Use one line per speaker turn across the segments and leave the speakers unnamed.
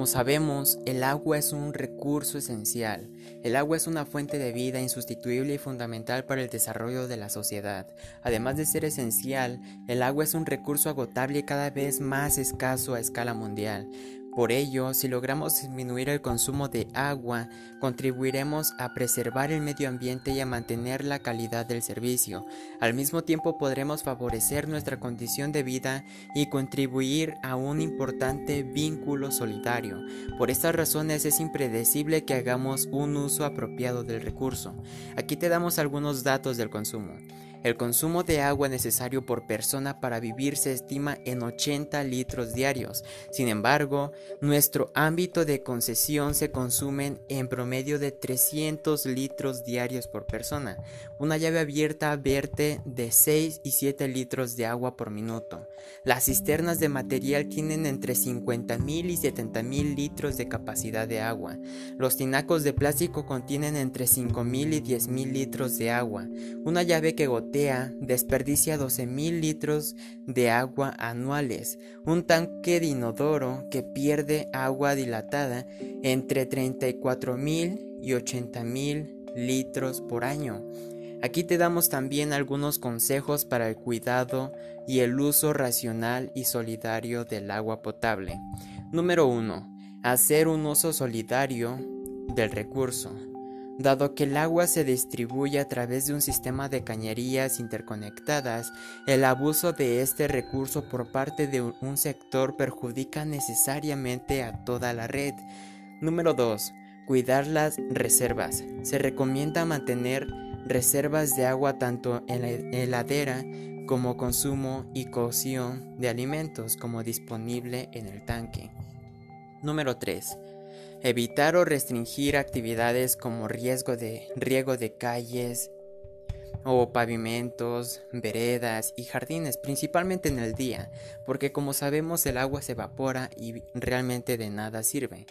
Como sabemos, el agua es un recurso esencial. El agua es una fuente de vida insustituible y fundamental para el desarrollo de la sociedad. Además de ser esencial, el agua es un recurso agotable y cada vez más escaso a escala mundial. Por ello, si logramos disminuir el consumo de agua, contribuiremos a preservar el medio ambiente y a mantener la calidad del servicio. Al mismo tiempo podremos favorecer nuestra condición de vida y contribuir a un importante vínculo solidario. Por estas razones es impredecible que hagamos un uso apropiado del recurso. Aquí te damos algunos datos del consumo. El consumo de agua necesario por persona para vivir se estima en 80 litros diarios. Sin embargo, nuestro ámbito de concesión se consumen en promedio de 300 litros diarios por persona. Una llave abierta vierte de 6 y 7 litros de agua por minuto. Las cisternas de material tienen entre 50.000 y 70.000 litros de capacidad de agua. Los tinacos de plástico contienen entre 5.000 y 10.000 litros de agua. Una llave que desperdicia 12.000 litros de agua anuales, un tanque de inodoro que pierde agua dilatada entre 34.000 y 80.000 litros por año. Aquí te damos también algunos consejos para el cuidado y el uso racional y solidario del agua potable. Número 1. Hacer un uso solidario del recurso. Dado que el agua se distribuye a través de un sistema de cañerías interconectadas, el abuso de este recurso por parte de un sector perjudica necesariamente a toda la red. Número 2. Cuidar las reservas. Se recomienda mantener reservas de agua tanto en la heladera como consumo y cocción de alimentos como disponible en el tanque. Número 3 Evitar o restringir actividades como riesgo de riego de calles o pavimentos, veredas y jardines, principalmente en el día, porque como sabemos el agua se evapora y realmente de nada sirve.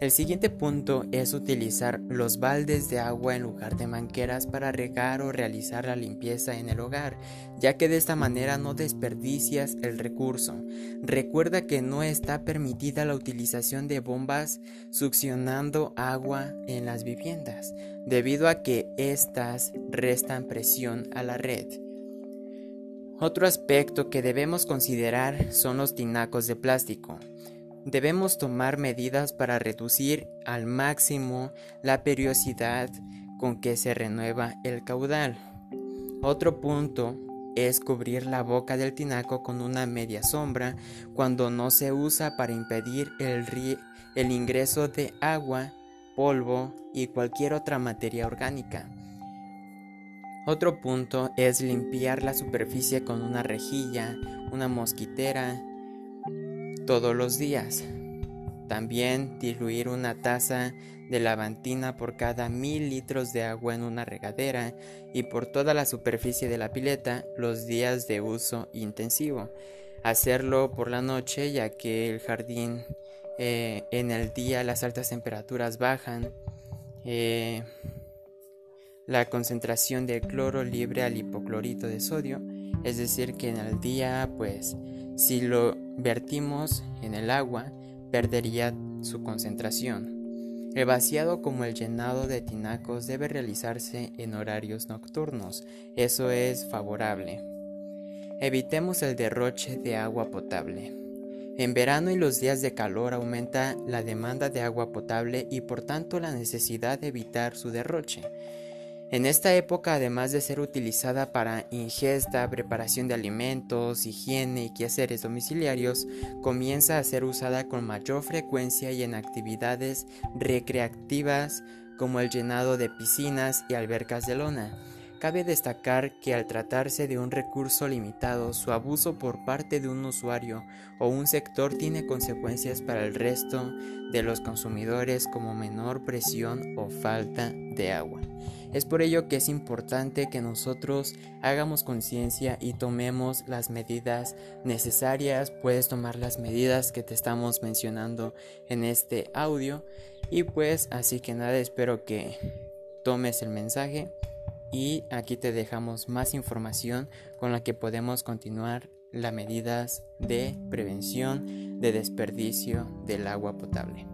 El siguiente punto es utilizar los baldes de agua en lugar de manqueras para regar o realizar la limpieza en el hogar, ya que de esta manera no desperdicias el recurso. Recuerda que no está permitida la utilización de bombas succionando agua en las viviendas, debido a que éstas restan presión a la red. Otro aspecto que debemos considerar son los tinacos de plástico. Debemos tomar medidas para reducir al máximo la periodicidad con que se renueva el caudal. Otro punto es cubrir la boca del tinaco con una media sombra cuando no se usa para impedir el, el ingreso de agua, polvo y cualquier otra materia orgánica. Otro punto es limpiar la superficie con una rejilla, una mosquitera, todos los días. También diluir una taza de lavantina por cada mil litros de agua en una regadera y por toda la superficie de la pileta los días de uso intensivo. Hacerlo por la noche ya que el jardín eh, en el día las altas temperaturas bajan. Eh, la concentración de cloro libre al hipoclorito de sodio, es decir que en el día pues si lo vertimos en el agua, perdería su concentración. El vaciado como el llenado de tinacos debe realizarse en horarios nocturnos, eso es favorable. Evitemos el derroche de agua potable. En verano y los días de calor aumenta la demanda de agua potable y por tanto la necesidad de evitar su derroche. En esta época, además de ser utilizada para ingesta, preparación de alimentos, higiene y quehaceres domiciliarios, comienza a ser usada con mayor frecuencia y en actividades recreativas como el llenado de piscinas y albercas de lona. Cabe destacar que al tratarse de un recurso limitado, su abuso por parte de un usuario o un sector tiene consecuencias para el resto de los consumidores como menor presión o falta de agua. Es por ello que es importante que nosotros hagamos conciencia y tomemos las medidas necesarias. Puedes tomar las medidas que te estamos mencionando en este audio. Y pues así que nada, espero que tomes el mensaje y aquí te dejamos más información con la que podemos continuar las medidas de prevención de desperdicio del agua potable.